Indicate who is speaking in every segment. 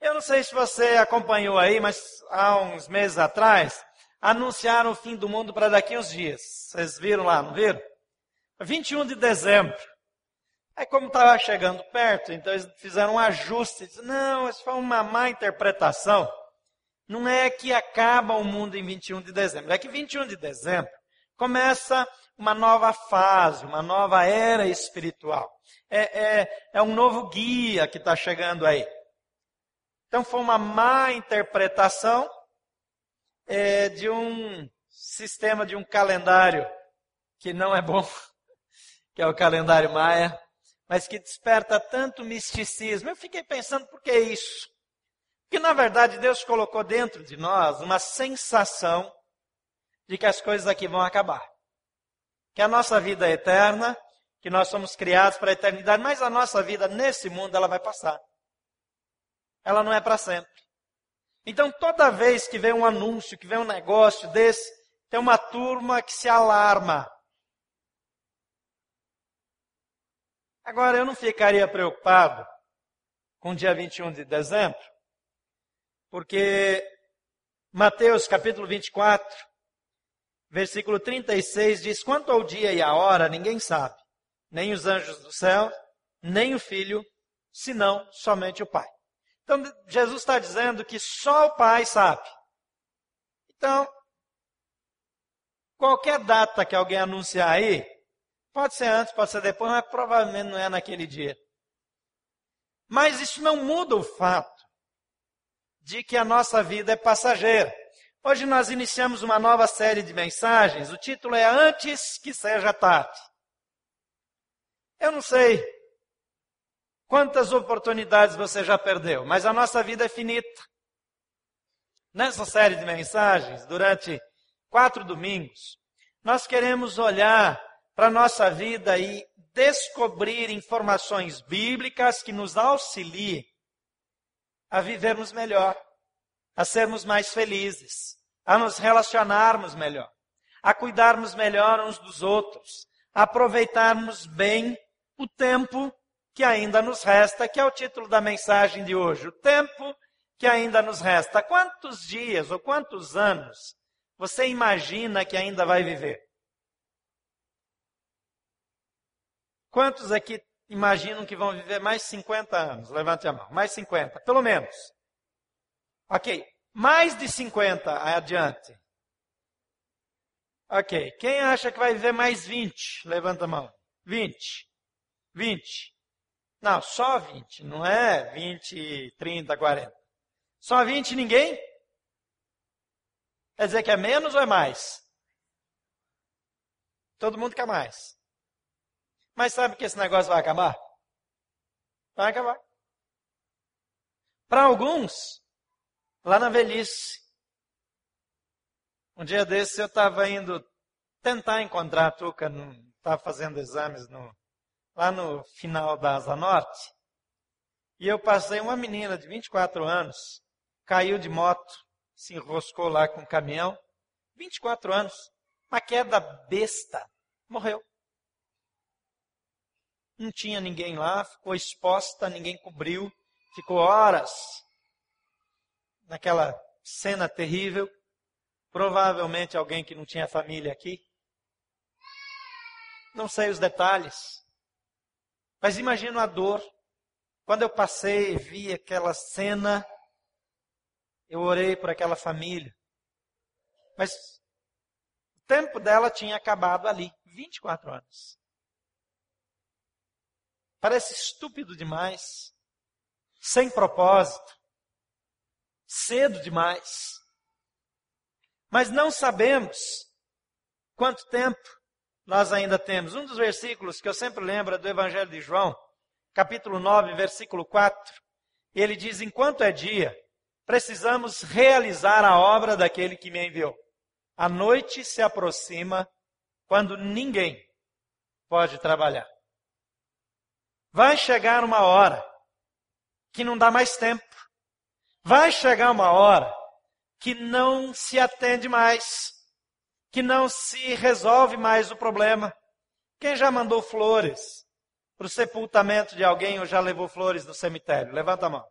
Speaker 1: Eu não sei se você acompanhou aí, mas há uns meses atrás, anunciaram o fim do mundo para daqui uns dias. Vocês viram lá, não viram? 21 de dezembro. Aí como estava chegando perto, então eles fizeram um ajuste. Não, isso foi uma má interpretação. Não é que acaba o mundo em 21 de dezembro. É que 21 de dezembro começa uma nova fase, uma nova era espiritual. É, é, é um novo guia que está chegando aí. Então foi uma má interpretação é, de um sistema, de um calendário que não é bom, que é o calendário maia, mas que desperta tanto misticismo. Eu fiquei pensando, por que isso? Porque na verdade Deus colocou dentro de nós uma sensação de que as coisas aqui vão acabar. Que a nossa vida é eterna, que nós somos criados para a eternidade, mas a nossa vida nesse mundo ela vai passar. Ela não é para sempre. Então toda vez que vem um anúncio, que vem um negócio desse, tem uma turma que se alarma. Agora eu não ficaria preocupado com o dia 21 de dezembro, porque Mateus capítulo 24, versículo 36 diz: Quanto ao dia e a hora, ninguém sabe, nem os anjos do céu, nem o filho, senão somente o Pai. Então, Jesus está dizendo que só o Pai sabe. Então, qualquer data que alguém anunciar aí, pode ser antes, pode ser depois, mas provavelmente não é naquele dia. Mas isso não muda o fato de que a nossa vida é passageira. Hoje nós iniciamos uma nova série de mensagens. O título é Antes que seja tarde. Eu não sei quantas oportunidades você já perdeu, mas a nossa vida é finita. Nessa série de mensagens, durante quatro domingos, nós queremos olhar para a nossa vida e descobrir informações bíblicas que nos auxiliem a vivermos melhor a sermos mais felizes, a nos relacionarmos melhor, a cuidarmos melhor uns dos outros, a aproveitarmos bem o tempo que ainda nos resta, que é o título da mensagem de hoje. O tempo que ainda nos resta. Quantos dias ou quantos anos você imagina que ainda vai viver? Quantos aqui imaginam que vão viver mais 50 anos? Levante a mão. Mais 50, pelo menos. Ok. Mais de 50 adiante. Ok. Quem acha que vai viver mais 20? Levanta a mão. 20. 20. Não, só 20. Não é 20, 30, 40. Só 20 ninguém? Quer dizer que é menos ou é mais? Todo mundo quer mais. Mas sabe que esse negócio vai acabar? Vai acabar. Para alguns, lá na velhice. Um dia desses eu estava indo tentar encontrar a Tuca, estava fazendo exames no, lá no final da Asa Norte. E eu passei uma menina de 24 anos, caiu de moto, se enroscou lá com o um caminhão. 24 anos, uma queda besta, morreu. Não tinha ninguém lá, ficou exposta, ninguém cobriu, ficou horas naquela cena terrível. Provavelmente alguém que não tinha família aqui. Não sei os detalhes. Mas imagino a dor. Quando eu passei e vi aquela cena, eu orei por aquela família. Mas o tempo dela tinha acabado ali 24 anos. Parece estúpido demais, sem propósito cedo demais. Mas não sabemos quanto tempo nós ainda temos. Um dos versículos que eu sempre lembro é do Evangelho de João, capítulo 9, versículo 4. Ele diz: Enquanto é dia, precisamos realizar a obra daquele que me enviou. A noite se aproxima quando ninguém pode trabalhar. Vai chegar uma hora que não dá mais tempo. Vai chegar uma hora que não se atende mais, que não se resolve mais o problema. Quem já mandou flores para o sepultamento de alguém ou já levou flores no cemitério? Levanta a mão.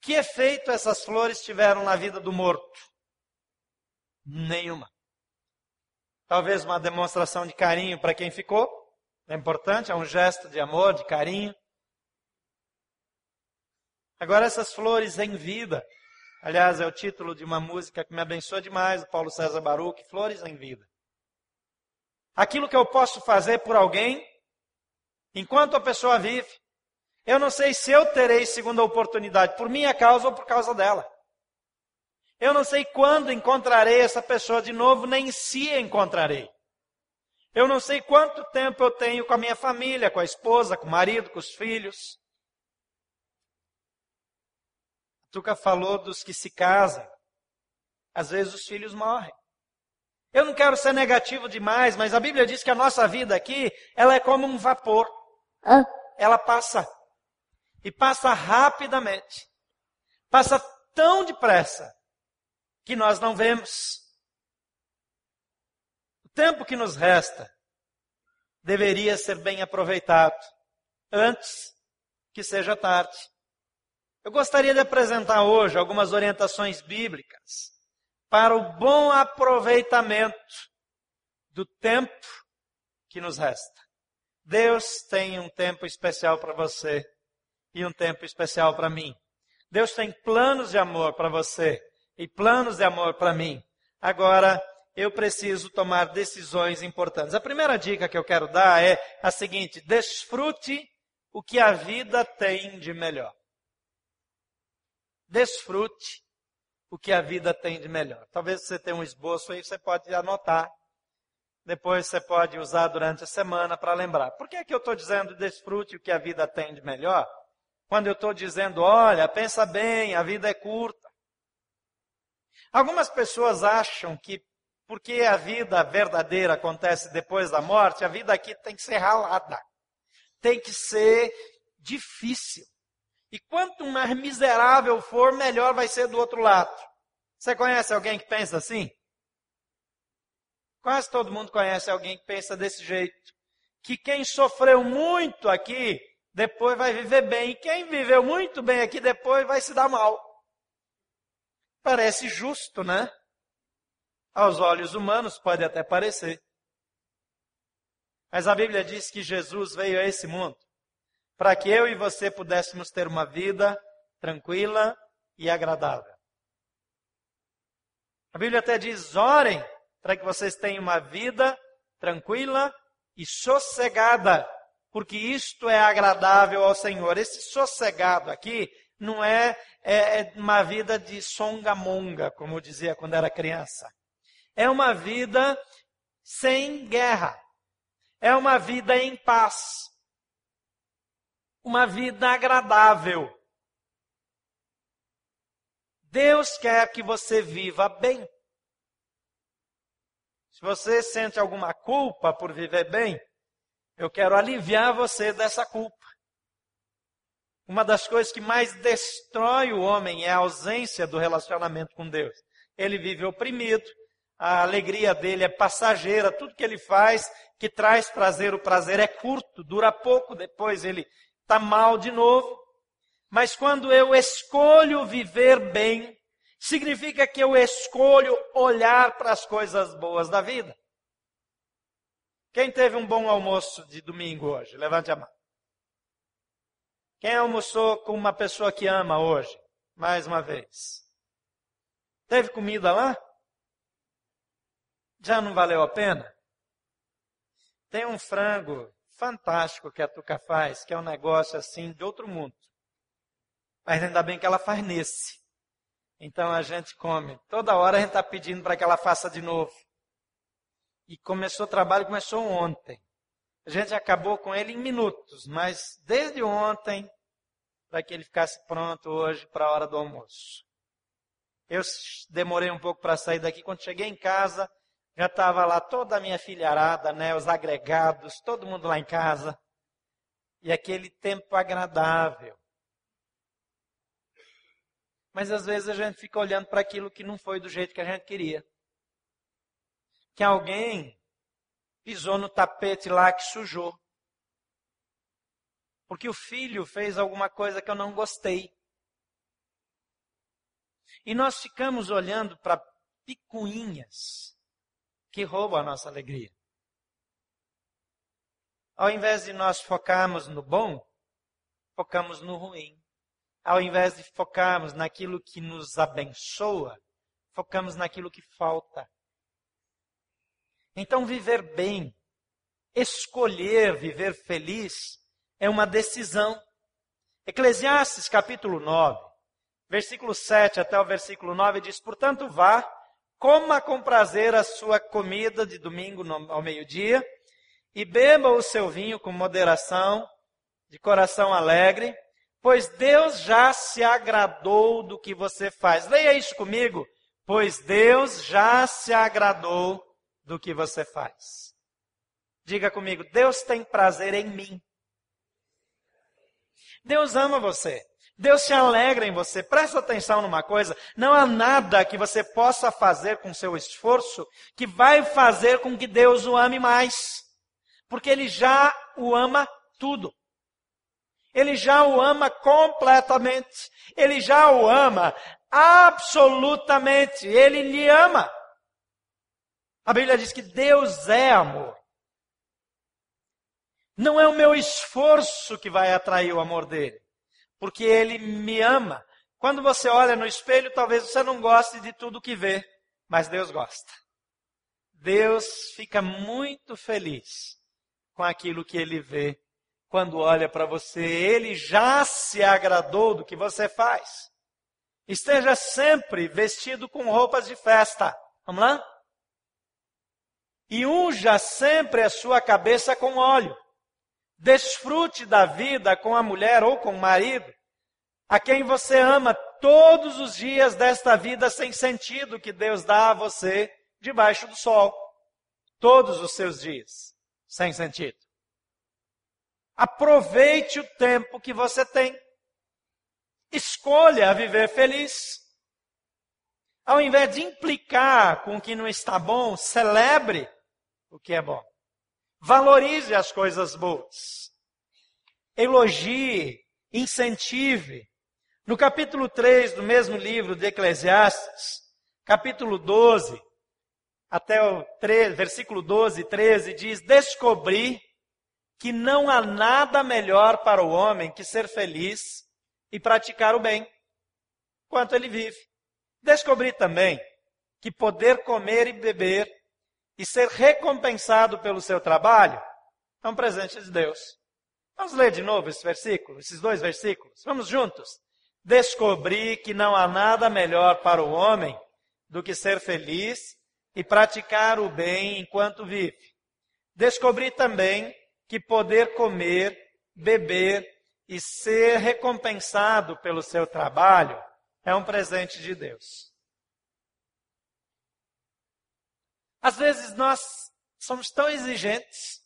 Speaker 1: Que efeito essas flores tiveram na vida do morto? Nenhuma. Talvez uma demonstração de carinho para quem ficou. É importante, é um gesto de amor, de carinho. Agora, essas flores em vida. Aliás, é o título de uma música que me abençoa demais, do Paulo César Baruch, Flores em Vida. Aquilo que eu posso fazer por alguém, enquanto a pessoa vive, eu não sei se eu terei segunda oportunidade por minha causa ou por causa dela. Eu não sei quando encontrarei essa pessoa de novo, nem se encontrarei. Eu não sei quanto tempo eu tenho com a minha família, com a esposa, com o marido, com os filhos. A Tuca falou dos que se casam. Às vezes os filhos morrem. Eu não quero ser negativo demais, mas a Bíblia diz que a nossa vida aqui, ela é como um vapor. Ah. Ela passa. E passa rapidamente. Passa tão depressa que nós não vemos. O tempo que nos resta deveria ser bem aproveitado antes que seja tarde. Eu gostaria de apresentar hoje algumas orientações bíblicas para o bom aproveitamento do tempo que nos resta. Deus tem um tempo especial para você e um tempo especial para mim. Deus tem planos de amor para você e planos de amor para mim. Agora, eu preciso tomar decisões importantes. A primeira dica que eu quero dar é a seguinte: desfrute o que a vida tem de melhor. Desfrute o que a vida tem de melhor. Talvez você tenha um esboço aí, você pode anotar. Depois você pode usar durante a semana para lembrar. Por que, é que eu estou dizendo desfrute o que a vida tem de melhor? Quando eu estou dizendo, olha, pensa bem, a vida é curta. Algumas pessoas acham que porque a vida verdadeira acontece depois da morte, a vida aqui tem que ser ralada. Tem que ser difícil. E quanto mais miserável for, melhor vai ser do outro lado. Você conhece alguém que pensa assim? Quase todo mundo conhece alguém que pensa desse jeito. Que quem sofreu muito aqui, depois vai viver bem. E quem viveu muito bem aqui, depois vai se dar mal. Parece justo, né? Aos olhos humanos pode até parecer. Mas a Bíblia diz que Jesus veio a esse mundo para que eu e você pudéssemos ter uma vida tranquila e agradável. A Bíblia até diz: orem para que vocês tenham uma vida tranquila e sossegada, porque isto é agradável ao Senhor. Esse sossegado aqui não é, é, é uma vida de songamonga, como eu dizia quando era criança. É uma vida sem guerra. É uma vida em paz. Uma vida agradável. Deus quer que você viva bem. Se você sente alguma culpa por viver bem, eu quero aliviar você dessa culpa. Uma das coisas que mais destrói o homem é a ausência do relacionamento com Deus. Ele vive oprimido, a alegria dele é passageira, tudo que ele faz que traz prazer, o prazer é curto, dura pouco, depois ele está mal de novo. Mas quando eu escolho viver bem, significa que eu escolho olhar para as coisas boas da vida. Quem teve um bom almoço de domingo hoje? Levante a mão. Quem almoçou com uma pessoa que ama hoje? Mais uma vez. Teve comida lá? Já não valeu a pena? Tem um frango fantástico que a Tuca faz, que é um negócio assim de outro mundo. Mas ainda bem que ela faz nesse. Então a gente come. Toda hora a gente está pedindo para que ela faça de novo. E começou o trabalho, começou ontem. A gente acabou com ele em minutos, mas desde ontem, para que ele ficasse pronto hoje para a hora do almoço. Eu demorei um pouco para sair daqui. Quando cheguei em casa, já estava lá toda a minha filharada, né, os agregados, todo mundo lá em casa. E aquele tempo agradável. Mas às vezes a gente fica olhando para aquilo que não foi do jeito que a gente queria. Que alguém pisou no tapete lá que sujou. Porque o filho fez alguma coisa que eu não gostei. E nós ficamos olhando para picuinhas que roubam a nossa alegria. Ao invés de nós focarmos no bom, focamos no ruim. Ao invés de focarmos naquilo que nos abençoa, focamos naquilo que falta. Então, viver bem, escolher viver feliz, é uma decisão. Eclesiastes capítulo 9, versículo 7 até o versículo 9 diz: Portanto, vá, coma com prazer a sua comida de domingo ao meio-dia e beba o seu vinho com moderação, de coração alegre, pois Deus já se agradou do que você faz. Leia isso comigo. Pois Deus já se agradou do que você faz. Diga comigo, Deus tem prazer em mim. Deus ama você. Deus se alegra em você. Presta atenção numa coisa: não há nada que você possa fazer com seu esforço que vai fazer com que Deus o ame mais porque ele já o ama tudo. Ele já o ama completamente. Ele já o ama absolutamente. Ele lhe ama. A Bíblia diz que Deus é amor. Não é o meu esforço que vai atrair o amor dele, porque ele me ama. Quando você olha no espelho, talvez você não goste de tudo que vê, mas Deus gosta. Deus fica muito feliz com aquilo que ele vê. Quando olha para você, ele já se agradou do que você faz. Esteja sempre vestido com roupas de festa. Vamos lá? E unja sempre a sua cabeça com óleo. Desfrute da vida com a mulher ou com o marido, a quem você ama todos os dias desta vida sem sentido que Deus dá a você debaixo do sol. Todos os seus dias sem sentido. Aproveite o tempo que você tem. Escolha viver feliz. Ao invés de implicar com o que não está bom, celebre o que é bom. Valorize as coisas boas. Elogie, incentive. No capítulo 3 do mesmo livro de Eclesiastes, capítulo 12, até o 3, versículo 12 e 13, diz: Descobri que não há nada melhor para o homem que ser feliz e praticar o bem, enquanto ele vive. Descobri também que poder comer e beber e ser recompensado pelo seu trabalho é um presente de Deus. Vamos ler de novo esse versículo, esses dois versículos. Vamos juntos. Descobri que não há nada melhor para o homem do que ser feliz e praticar o bem enquanto vive. Descobri também que poder comer, beber e ser recompensado pelo seu trabalho é um presente de Deus. Às vezes nós somos tão exigentes,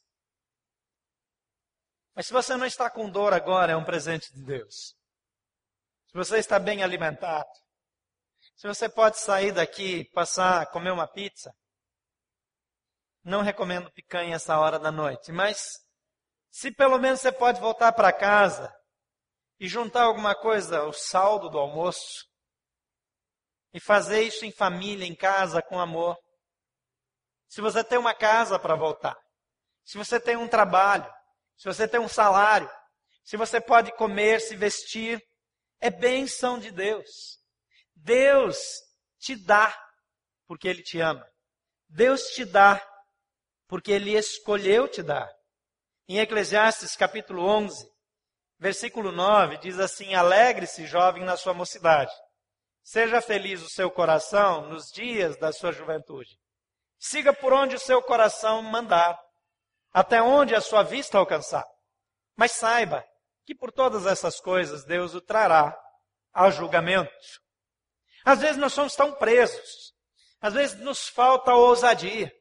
Speaker 1: mas se você não está com dor agora, é um presente de Deus. Se você está bem alimentado, se você pode sair daqui, passar, comer uma pizza, não recomendo picanha essa hora da noite, mas se pelo menos você pode voltar para casa e juntar alguma coisa, o saldo do almoço, e fazer isso em família, em casa, com amor. Se você tem uma casa para voltar, se você tem um trabalho, se você tem um salário, se você pode comer, se vestir, é bênção de Deus. Deus te dá porque Ele te ama. Deus te dá porque Ele escolheu te dar. Em Eclesiastes capítulo 11, versículo 9, diz assim: Alegre-se, jovem, na sua mocidade. Seja feliz o seu coração nos dias da sua juventude. Siga por onde o seu coração mandar, até onde a sua vista alcançar. Mas saiba que por todas essas coisas Deus o trará ao julgamento. Às vezes nós somos tão presos. Às vezes nos falta ousadia.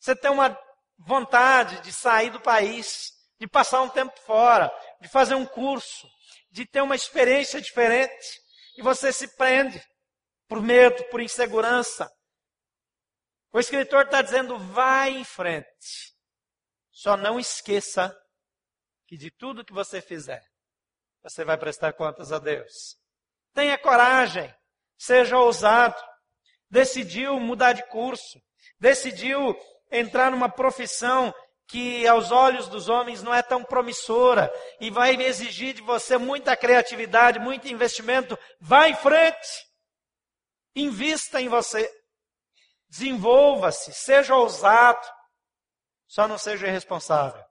Speaker 1: Você tem uma vontade de sair do país, de passar um tempo fora, de fazer um curso, de ter uma experiência diferente. E você se prende por medo, por insegurança. O escritor está dizendo: vai em frente. Só não esqueça que de tudo que você fizer, você vai prestar contas a Deus. Tenha coragem. seja ousado. Decidiu mudar de curso, decidiu entrar numa profissão que aos olhos dos homens não é tão promissora e vai exigir de você muita criatividade, muito investimento, vá em frente. Invista em você. Desenvolva-se, seja ousado. Só não seja irresponsável.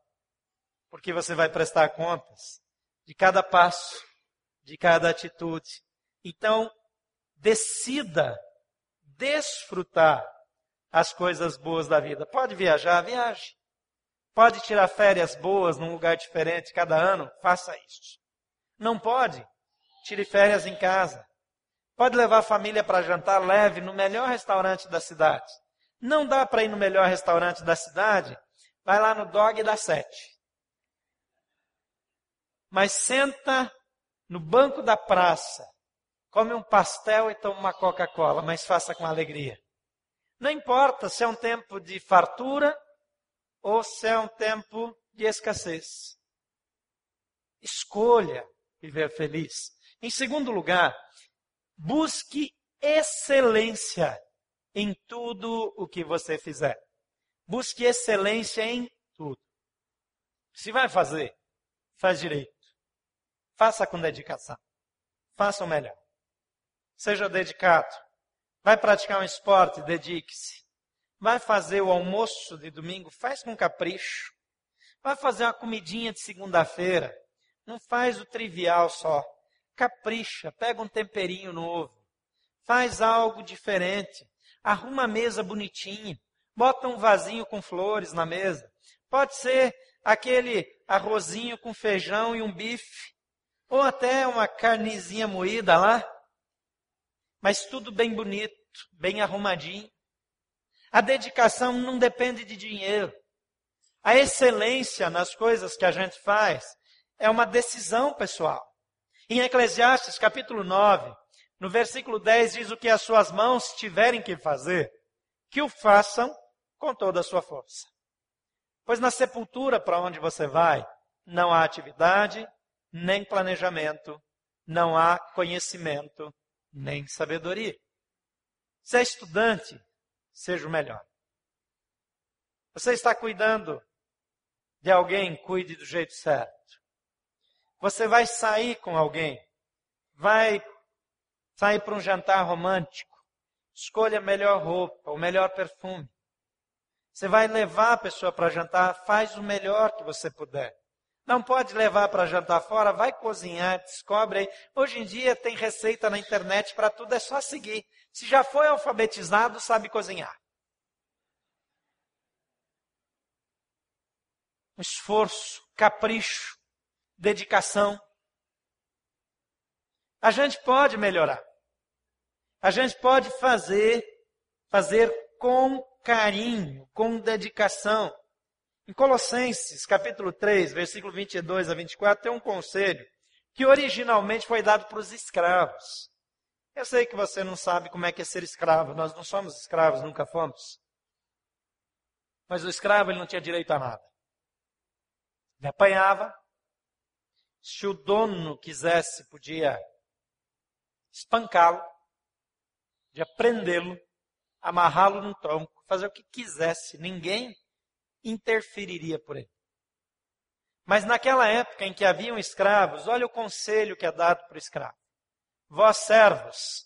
Speaker 1: Porque você vai prestar contas de cada passo, de cada atitude. Então, decida desfrutar as coisas boas da vida. Pode viajar, viaje. Pode tirar férias boas num lugar diferente cada ano, faça isso. Não pode? Tire férias em casa. Pode levar a família para jantar leve no melhor restaurante da cidade. Não dá para ir no melhor restaurante da cidade? Vai lá no Dog da Sete. Mas senta no banco da praça, come um pastel e toma uma Coca-Cola, mas faça com alegria. Não importa se é um tempo de fartura ou se é um tempo de escassez. Escolha viver feliz. Em segundo lugar, busque excelência em tudo o que você fizer. Busque excelência em tudo. Se vai fazer, faz direito. Faça com dedicação. Faça o melhor. Seja dedicado. Vai praticar um esporte, dedique-se. Vai fazer o almoço de domingo, faz com capricho. Vai fazer uma comidinha de segunda-feira. Não faz o trivial só. Capricha, pega um temperinho novo. Faz algo diferente. Arruma a mesa bonitinha. Bota um vasinho com flores na mesa. Pode ser aquele arrozinho com feijão e um bife. Ou até uma carnezinha moída lá. Mas tudo bem bonito, bem arrumadinho. A dedicação não depende de dinheiro. A excelência nas coisas que a gente faz é uma decisão pessoal. Em Eclesiastes capítulo 9, no versículo 10 diz o que as suas mãos tiverem que fazer, que o façam com toda a sua força. Pois na sepultura para onde você vai, não há atividade, nem planejamento, não há conhecimento, nem sabedoria. Se é estudante, seja o melhor. Você está cuidando de alguém, cuide do jeito certo. Você vai sair com alguém, vai sair para um jantar romântico, escolha a melhor roupa, o melhor perfume. Você vai levar a pessoa para jantar, faz o melhor que você puder. Não pode levar para jantar fora, vai cozinhar, descobre aí. Hoje em dia tem receita na internet para tudo, é só seguir. Se já foi alfabetizado, sabe cozinhar. Esforço, capricho, dedicação. A gente pode melhorar. A gente pode fazer, fazer com carinho, com dedicação. Em Colossenses, capítulo 3, versículo 22 a 24, tem um conselho que originalmente foi dado para os escravos. Eu sei que você não sabe como é que é ser escravo. Nós não somos escravos, nunca fomos. Mas o escravo ele não tinha direito a nada. Ele apanhava. Se o dono quisesse, podia espancá-lo, podia prendê-lo, amarrá-lo num tronco, fazer o que quisesse. Ninguém interferiria por ele. Mas naquela época em que haviam escravos, olha o conselho que é dado para o escravo. Vós servos,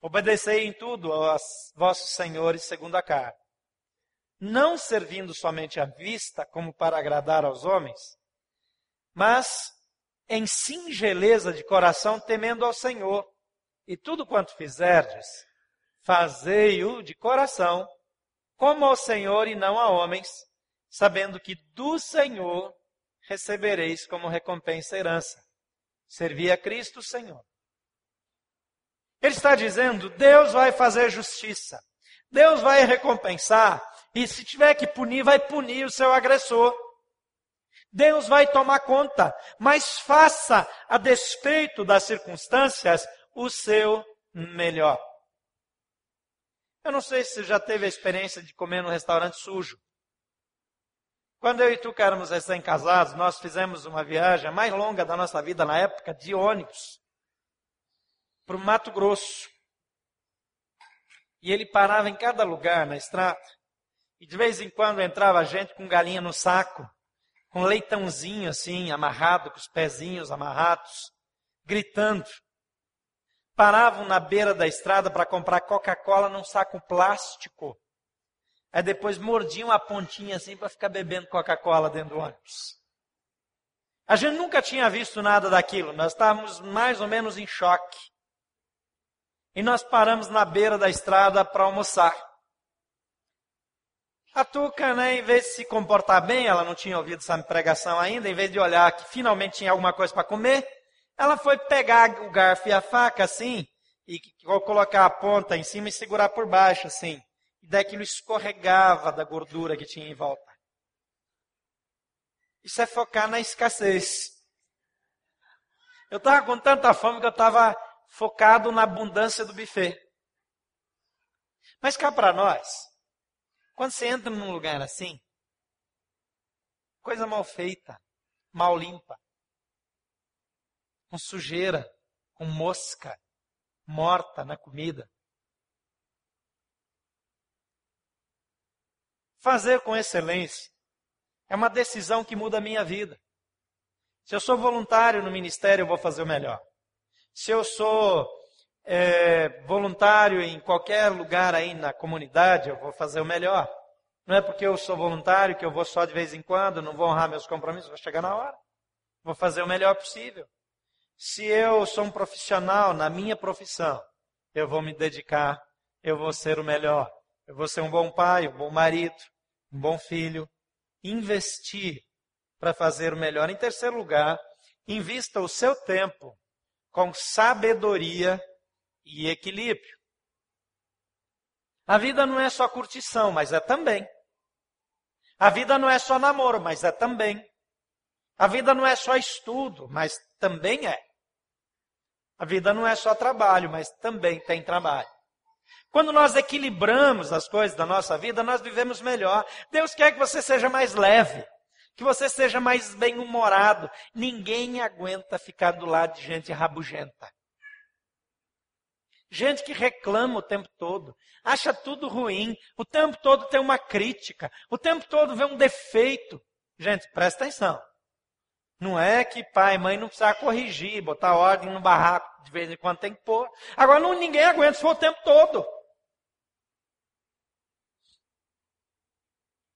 Speaker 1: obedecei em tudo aos vossos senhores segundo a carne, não servindo somente à vista como para agradar aos homens, mas em singeleza de coração temendo ao Senhor. E tudo quanto fizerdes, fazei-o de coração, como ao Senhor e não a homens, sabendo que do Senhor recebereis como recompensa a herança. Servi a Cristo Senhor. Ele está dizendo: Deus vai fazer justiça. Deus vai recompensar. E se tiver que punir, vai punir o seu agressor. Deus vai tomar conta. Mas faça, a despeito das circunstâncias, o seu melhor. Eu não sei se você já teve a experiência de comer num restaurante sujo. Quando eu e tu éramos recém-casados, nós fizemos uma viagem mais longa da nossa vida na época de ônibus para o Mato Grosso. E ele parava em cada lugar na estrada. E de vez em quando entrava gente com galinha no saco, com leitãozinho assim, amarrado, com os pezinhos amarrados, gritando. Paravam na beira da estrada para comprar Coca-Cola num saco plástico. Aí depois mordiam a pontinha assim para ficar bebendo Coca-Cola dentro do ônibus. A gente nunca tinha visto nada daquilo, nós estávamos mais ou menos em choque. E nós paramos na beira da estrada para almoçar. A Tuca, né, em vez de se comportar bem, ela não tinha ouvido essa pregação ainda, em vez de olhar que finalmente tinha alguma coisa para comer, ela foi pegar o garfo e a faca assim, e colocar a ponta em cima e segurar por baixo assim. E daquilo escorregava da gordura que tinha em volta. Isso é focar na escassez. Eu estava com tanta fome que eu estava focado na abundância do buffet. Mas cá para nós, quando você entra num lugar assim, coisa mal feita, mal limpa, com sujeira, com mosca, morta na comida. Fazer com excelência é uma decisão que muda a minha vida. Se eu sou voluntário no ministério, eu vou fazer o melhor. Se eu sou é, voluntário em qualquer lugar aí na comunidade, eu vou fazer o melhor. Não é porque eu sou voluntário que eu vou só de vez em quando, não vou honrar meus compromissos, vou chegar na hora. Vou fazer o melhor possível. Se eu sou um profissional na minha profissão, eu vou me dedicar, eu vou ser o melhor. Eu vou ser um bom pai, um bom marido, um bom filho. Investir para fazer o melhor. Em terceiro lugar, invista o seu tempo com sabedoria e equilíbrio. A vida não é só curtição, mas é também. A vida não é só namoro, mas é também. A vida não é só estudo, mas também é. A vida não é só trabalho, mas também tem trabalho. Quando nós equilibramos as coisas da nossa vida, nós vivemos melhor. Deus quer que você seja mais leve, que você seja mais bem-humorado. Ninguém aguenta ficar do lado de gente rabugenta. Gente que reclama o tempo todo, acha tudo ruim, o tempo todo tem uma crítica, o tempo todo vê um defeito. Gente, presta atenção. Não é que pai e mãe não precisam corrigir, botar ordem no barraco, de vez em quando tem que pôr. Agora não, ninguém aguenta se for o tempo todo.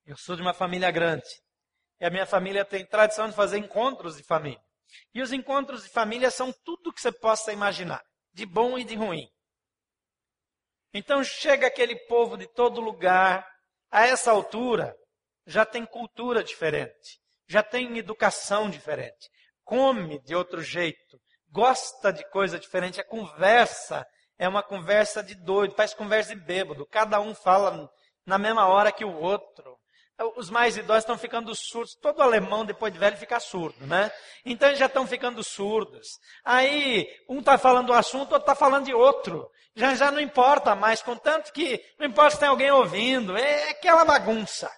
Speaker 1: Eu sou de uma família grande. E a minha família tem tradição de fazer encontros de família. E os encontros de família são tudo que você possa imaginar, de bom e de ruim. Então chega aquele povo de todo lugar, a essa altura, já tem cultura diferente, já tem educação diferente, come de outro jeito, gosta de coisa diferente, a conversa é uma conversa de doido, faz conversa de bêbado, cada um fala na mesma hora que o outro. Os mais idosos estão ficando surdos. Todo alemão, depois de velho, fica surdo, né? Então eles já estão ficando surdos. Aí, um está falando do assunto, outro está falando de outro. Já, já não importa mais, contanto que não importa se tem alguém ouvindo. É aquela bagunça.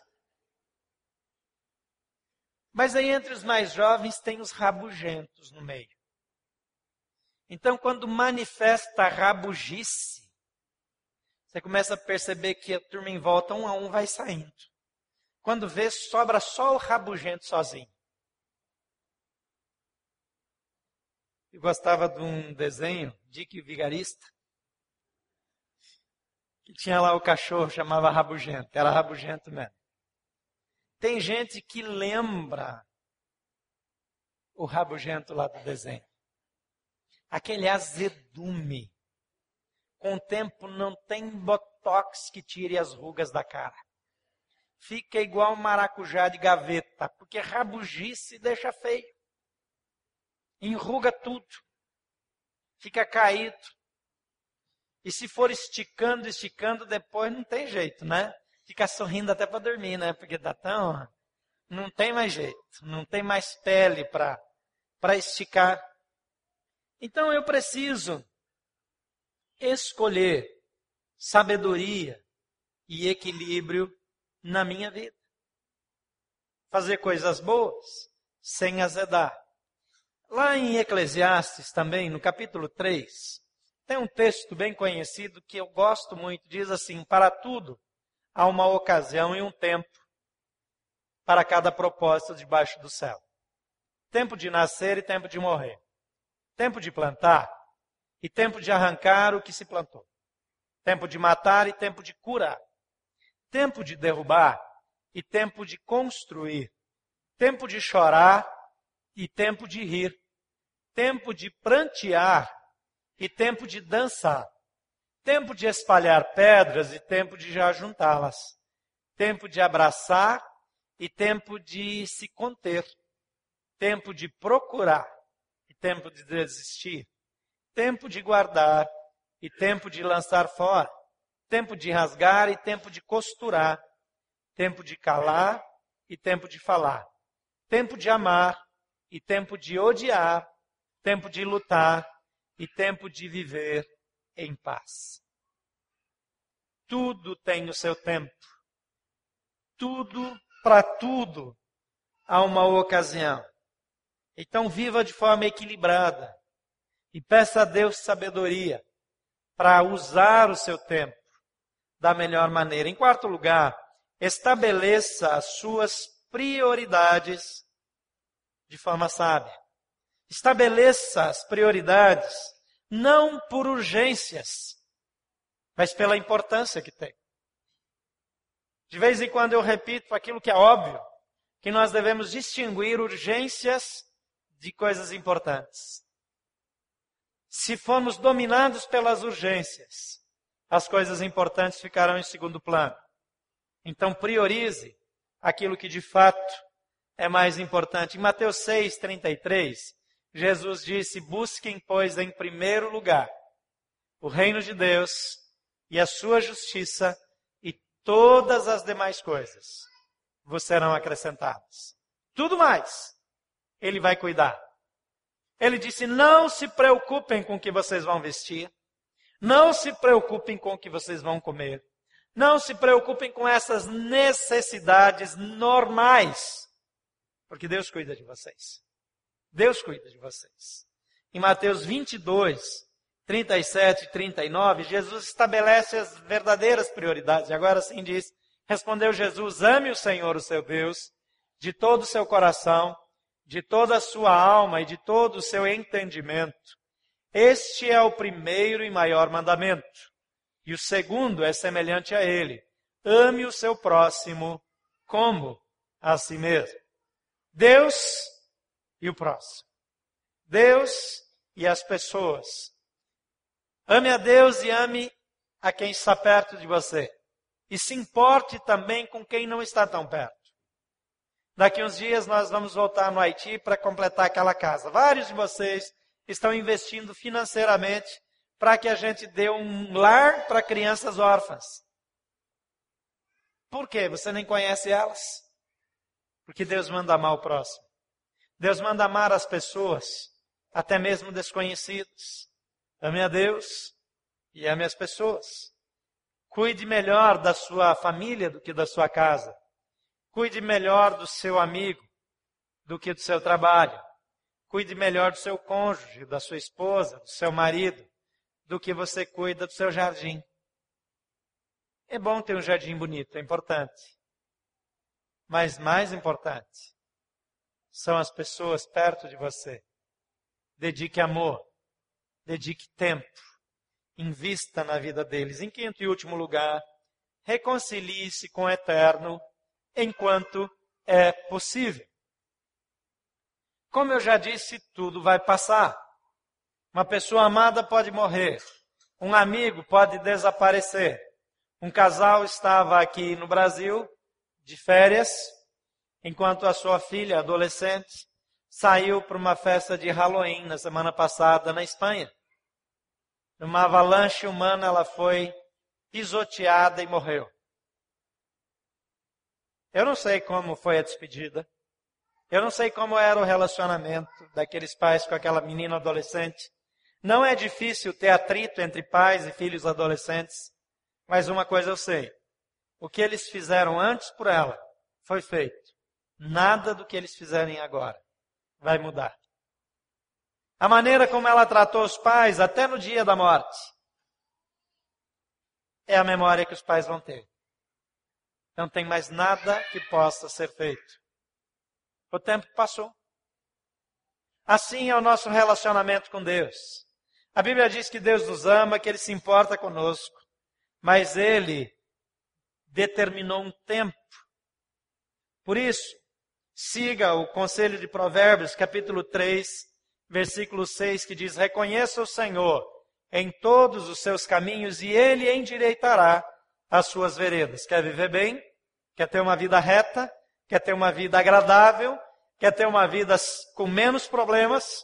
Speaker 1: Mas aí entre os mais jovens tem os rabugentos no meio. Então, quando manifesta rabugice, você começa a perceber que a turma em volta, um a um, vai saindo. Quando vê, sobra só o rabugento sozinho. Eu gostava de um desenho, Dick Vigarista, que tinha lá o cachorro, chamava Rabugento. Era Rabugento mesmo. Tem gente que lembra o Rabugento lá do desenho. Aquele azedume. Com o tempo não tem botox que tire as rugas da cara fica igual maracujá de gaveta, porque rabugice deixa feio. Enruga tudo. Fica caído. E se for esticando, esticando, depois não tem jeito, né? Fica sorrindo até para dormir, né? Porque dá tão. Não tem mais jeito. Não tem mais pele para esticar. Então eu preciso escolher sabedoria e equilíbrio na minha vida. Fazer coisas boas sem azedar. Lá em Eclesiastes também, no capítulo 3, Tem um texto bem conhecido que eu gosto muito, diz assim: Para tudo há uma ocasião e um tempo para cada propósito debaixo do céu. Tempo de nascer e tempo de morrer. Tempo de plantar e tempo de arrancar o que se plantou. Tempo de matar e tempo de curar. Tempo de derrubar e tempo de construir. Tempo de chorar e tempo de rir. Tempo de prantear e tempo de dançar. Tempo de espalhar pedras e tempo de já juntá-las. Tempo de abraçar e tempo de se conter. Tempo de procurar e tempo de desistir. Tempo de guardar e tempo de lançar fora. Tempo de rasgar e tempo de costurar. Tempo de calar e tempo de falar. Tempo de amar e tempo de odiar. Tempo de lutar e tempo de viver em paz. Tudo tem o seu tempo. Tudo para tudo há uma ocasião. Então viva de forma equilibrada e peça a Deus sabedoria para usar o seu tempo da melhor maneira. Em quarto lugar, estabeleça as suas prioridades de forma sábia. Estabeleça as prioridades não por urgências, mas pela importância que tem. De vez em quando eu repito aquilo que é óbvio, que nós devemos distinguir urgências de coisas importantes. Se formos dominados pelas urgências, as coisas importantes ficarão em segundo plano. Então priorize aquilo que de fato é mais importante. Em Mateus 6, 33, Jesus disse: Busquem, pois, em primeiro lugar o reino de Deus e a sua justiça, e todas as demais coisas vos serão acrescentadas. Tudo mais, Ele vai cuidar. Ele disse: Não se preocupem com o que vocês vão vestir, não se preocupem com o que vocês vão comer, não se preocupem com essas necessidades normais, porque Deus cuida de vocês. Deus cuida de vocês. Em Mateus 22, 37 e 39, Jesus estabelece as verdadeiras prioridades. E agora sim diz: Respondeu Jesus: Ame o Senhor, o seu Deus, de todo o seu coração, de toda a sua alma e de todo o seu entendimento. Este é o primeiro e maior mandamento. E o segundo é semelhante a ele: ame o seu próximo como a si mesmo. Deus e o próximo. Deus e as pessoas. Ame a Deus e ame a quem está perto de você. E se importe também com quem não está tão perto. Daqui uns dias nós vamos voltar no Haiti para completar aquela casa. Vários de vocês estão investindo financeiramente para que a gente dê um lar para crianças órfãs. Por quê? Você nem conhece elas? Porque Deus manda amar o próximo. Deus manda amar as pessoas, até mesmo desconhecidos. Ame a Deus e ame as pessoas. Cuide melhor da sua família do que da sua casa. Cuide melhor do seu amigo do que do seu trabalho. Cuide melhor do seu cônjuge, da sua esposa, do seu marido, do que você cuida do seu jardim. É bom ter um jardim bonito, é importante. Mas mais importante são as pessoas perto de você. Dedique amor, dedique tempo, invista na vida deles. Em quinto e último lugar, reconcilie-se com o eterno enquanto é possível. Como eu já disse, tudo vai passar. Uma pessoa amada pode morrer, um amigo pode desaparecer. Um casal estava aqui no Brasil de férias enquanto a sua filha, adolescente, saiu para uma festa de Halloween na semana passada na Espanha. Numa avalanche humana, ela foi pisoteada e morreu. Eu não sei como foi a despedida. Eu não sei como era o relacionamento daqueles pais com aquela menina adolescente. Não é difícil ter atrito entre pais e filhos adolescentes, mas uma coisa eu sei: o que eles fizeram antes por ela foi feito. Nada do que eles fizerem agora vai mudar. a maneira como ela tratou os pais até no dia da morte, é a memória que os pais vão ter. Não tem mais nada que possa ser feito. O tempo passou. Assim é o nosso relacionamento com Deus. A Bíblia diz que Deus nos ama, que Ele se importa conosco, mas Ele determinou um tempo. Por isso, siga o conselho de Provérbios, capítulo 3, versículo 6, que diz: Reconheça o Senhor em todos os seus caminhos e Ele endireitará as suas veredas. Quer viver bem? Quer ter uma vida reta? Quer ter uma vida agradável? Quer ter uma vida com menos problemas?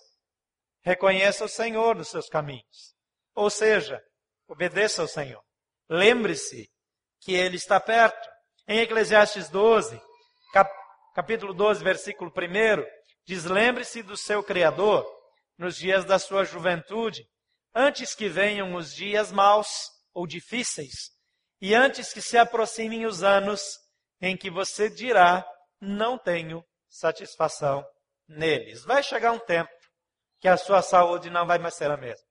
Speaker 1: Reconheça o Senhor nos seus caminhos. Ou seja, obedeça ao Senhor. Lembre-se que Ele está perto. Em Eclesiastes 12, cap capítulo 12, versículo 1, diz: Lembre-se do seu Criador nos dias da sua juventude, antes que venham os dias maus ou difíceis, e antes que se aproximem os anos em que você dirá: Não tenho satisfação neles. Vai chegar um tempo que a sua saúde não vai mais ser a mesma.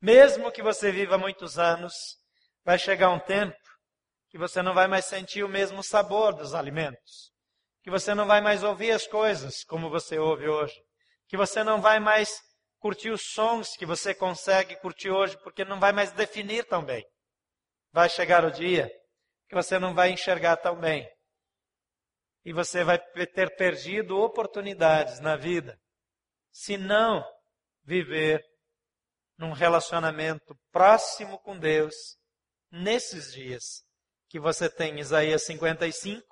Speaker 1: Mesmo que você viva muitos anos, vai chegar um tempo que você não vai mais sentir o mesmo sabor dos alimentos, que você não vai mais ouvir as coisas como você ouve hoje, que você não vai mais curtir os sons que você consegue curtir hoje, porque não vai mais definir tão bem. Vai chegar o dia que você não vai enxergar tão bem. E você vai ter perdido oportunidades na vida se não viver num relacionamento próximo com Deus nesses dias que você tem. Isaías 55,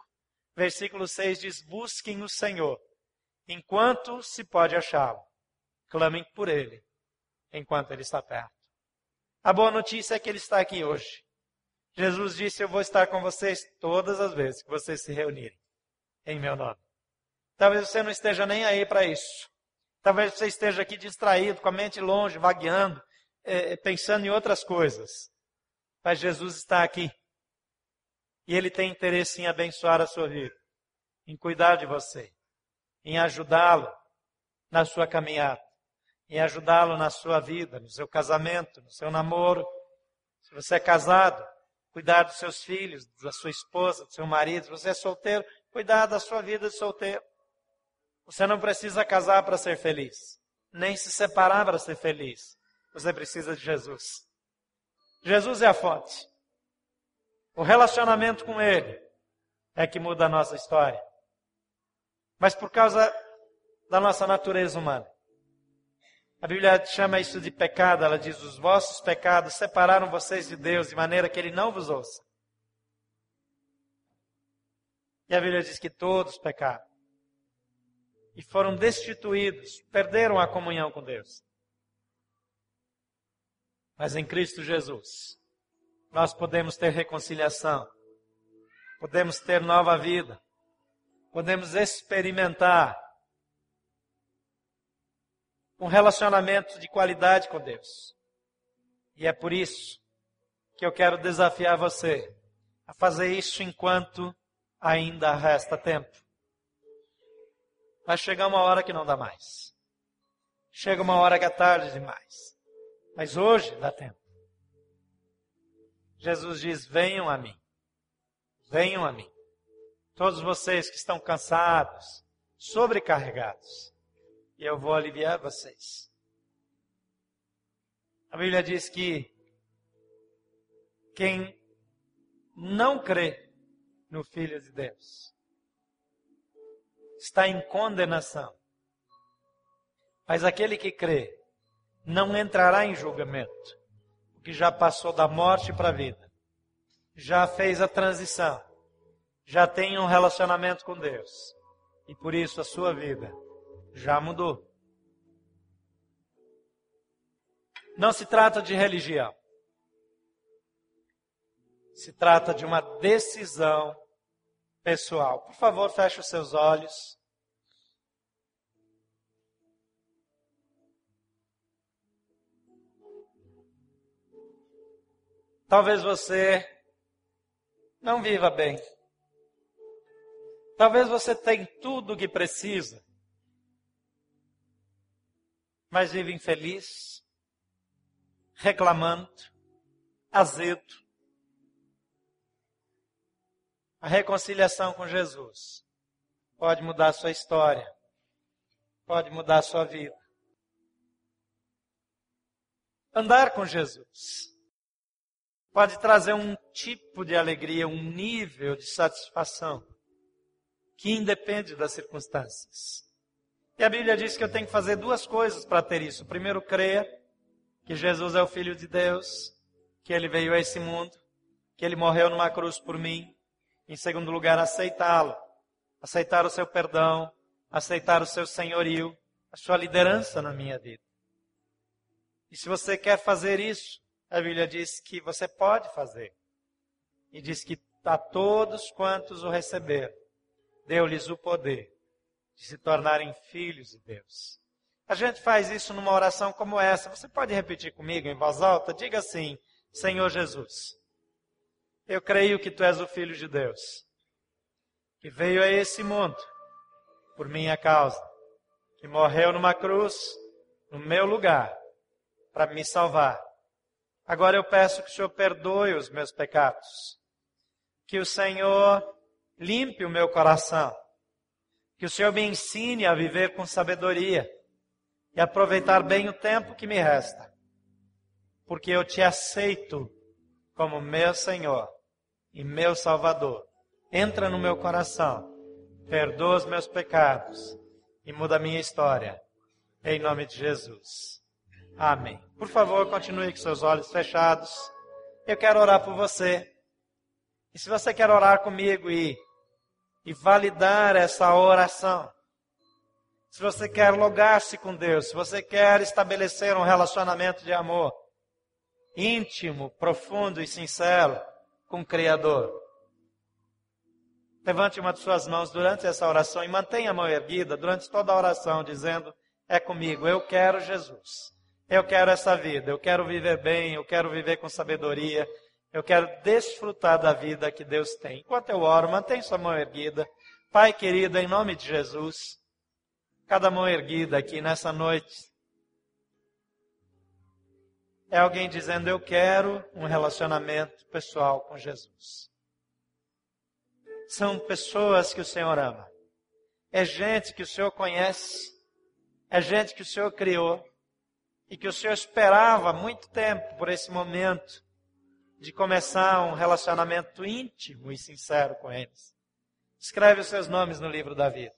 Speaker 1: versículo 6 diz: Busquem o Senhor enquanto se pode achá-lo. Clamem por ele enquanto ele está perto. A boa notícia é que ele está aqui hoje. Jesus disse: Eu vou estar com vocês todas as vezes que vocês se reunirem em meu nome. Talvez você não esteja nem aí para isso. Talvez você esteja aqui distraído, com a mente longe, vagueando, é, pensando em outras coisas. Mas Jesus está aqui. E Ele tem interesse em abençoar a sua vida, em cuidar de você, em ajudá-lo na sua caminhada, em ajudá-lo na sua vida, no seu casamento, no seu namoro. Se você é casado, cuidar dos seus filhos, da sua esposa, do seu marido. Se você é solteiro, cuidar da sua vida de solteiro. Você não precisa casar para ser feliz, nem se separar para ser feliz. Você precisa de Jesus. Jesus é a fonte. O relacionamento com Ele é que muda a nossa história. Mas por causa da nossa natureza humana. A Bíblia chama isso de pecado. Ela diz: os vossos pecados separaram vocês de Deus de maneira que Ele não vos ouça. E a Bíblia diz que todos pecaram e foram destituídos, perderam a comunhão com Deus. Mas em Cristo Jesus, nós podemos ter reconciliação, podemos ter nova vida, podemos experimentar um relacionamento de qualidade com Deus. E é por isso que eu quero desafiar você a fazer isso enquanto ainda resta tempo. Vai chegar uma hora que não dá mais. Chega uma hora que é tarde demais. Mas hoje dá tempo. Jesus diz: Venham a mim. Venham a mim. Todos vocês que estão cansados, sobrecarregados, e eu vou aliviar vocês. A Bíblia diz que quem não crê no Filho de Deus está em condenação. Mas aquele que crê não entrará em julgamento, porque já passou da morte para a vida, já fez a transição, já tem um relacionamento com Deus, e por isso a sua vida já mudou. Não se trata de religião. Se trata de uma decisão pessoal. Por favor, feche os seus olhos. Talvez você não viva bem. Talvez você tenha tudo o que precisa. mas vive infeliz, reclamando, azedo. A reconciliação com Jesus pode mudar a sua história, pode mudar a sua vida. Andar com Jesus pode trazer um tipo de alegria, um nível de satisfação que independe das circunstâncias. E a Bíblia diz que eu tenho que fazer duas coisas para ter isso. Primeiro, crer que Jesus é o Filho de Deus, que ele veio a esse mundo, que ele morreu numa cruz por mim. Em segundo lugar, aceitá-lo, aceitar o seu perdão, aceitar o seu senhorio, a sua liderança na minha vida. E se você quer fazer isso, a Bíblia diz que você pode fazer. E diz que a todos quantos o receberam, deu-lhes o poder de se tornarem filhos de Deus. A gente faz isso numa oração como essa. Você pode repetir comigo em voz alta? Diga assim: Senhor Jesus, eu creio que tu és o Filho de Deus, que veio a esse mundo por minha causa, que morreu numa cruz no meu lugar para me salvar. Agora eu peço que o Senhor perdoe os meus pecados, que o Senhor limpe o meu coração, que o Senhor me ensine a viver com sabedoria e aproveitar bem o tempo que me resta, porque eu te aceito como meu Senhor e meu Salvador. Entra no meu coração, perdoa os meus pecados e muda a minha história. Em nome de Jesus. Amém. Por favor, continue com seus olhos fechados. Eu quero orar por você. E se você quer orar comigo e, e validar essa oração, se você quer logar-se com Deus, se você quer estabelecer um relacionamento de amor íntimo, profundo e sincero com o Criador, levante uma de suas mãos durante essa oração e mantenha a mão erguida durante toda a oração, dizendo: É comigo, eu quero Jesus. Eu quero essa vida, eu quero viver bem, eu quero viver com sabedoria, eu quero desfrutar da vida que Deus tem. Enquanto eu oro, mantenha sua mão erguida. Pai querido, em nome de Jesus, cada mão erguida aqui nessa noite, é alguém dizendo: Eu quero um relacionamento pessoal com Jesus. São pessoas que o Senhor ama. É gente que o Senhor conhece. É gente que o Senhor criou e que o Senhor esperava muito tempo por esse momento de começar um relacionamento íntimo e sincero com eles. Escreve os seus nomes no livro da vida.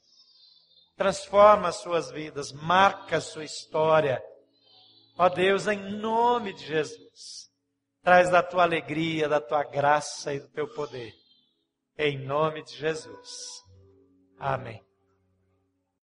Speaker 1: Transforma as suas vidas, marca a sua história. Ó Deus, em nome de Jesus, traz da tua alegria, da tua graça e do teu poder. Em nome de Jesus. Amém.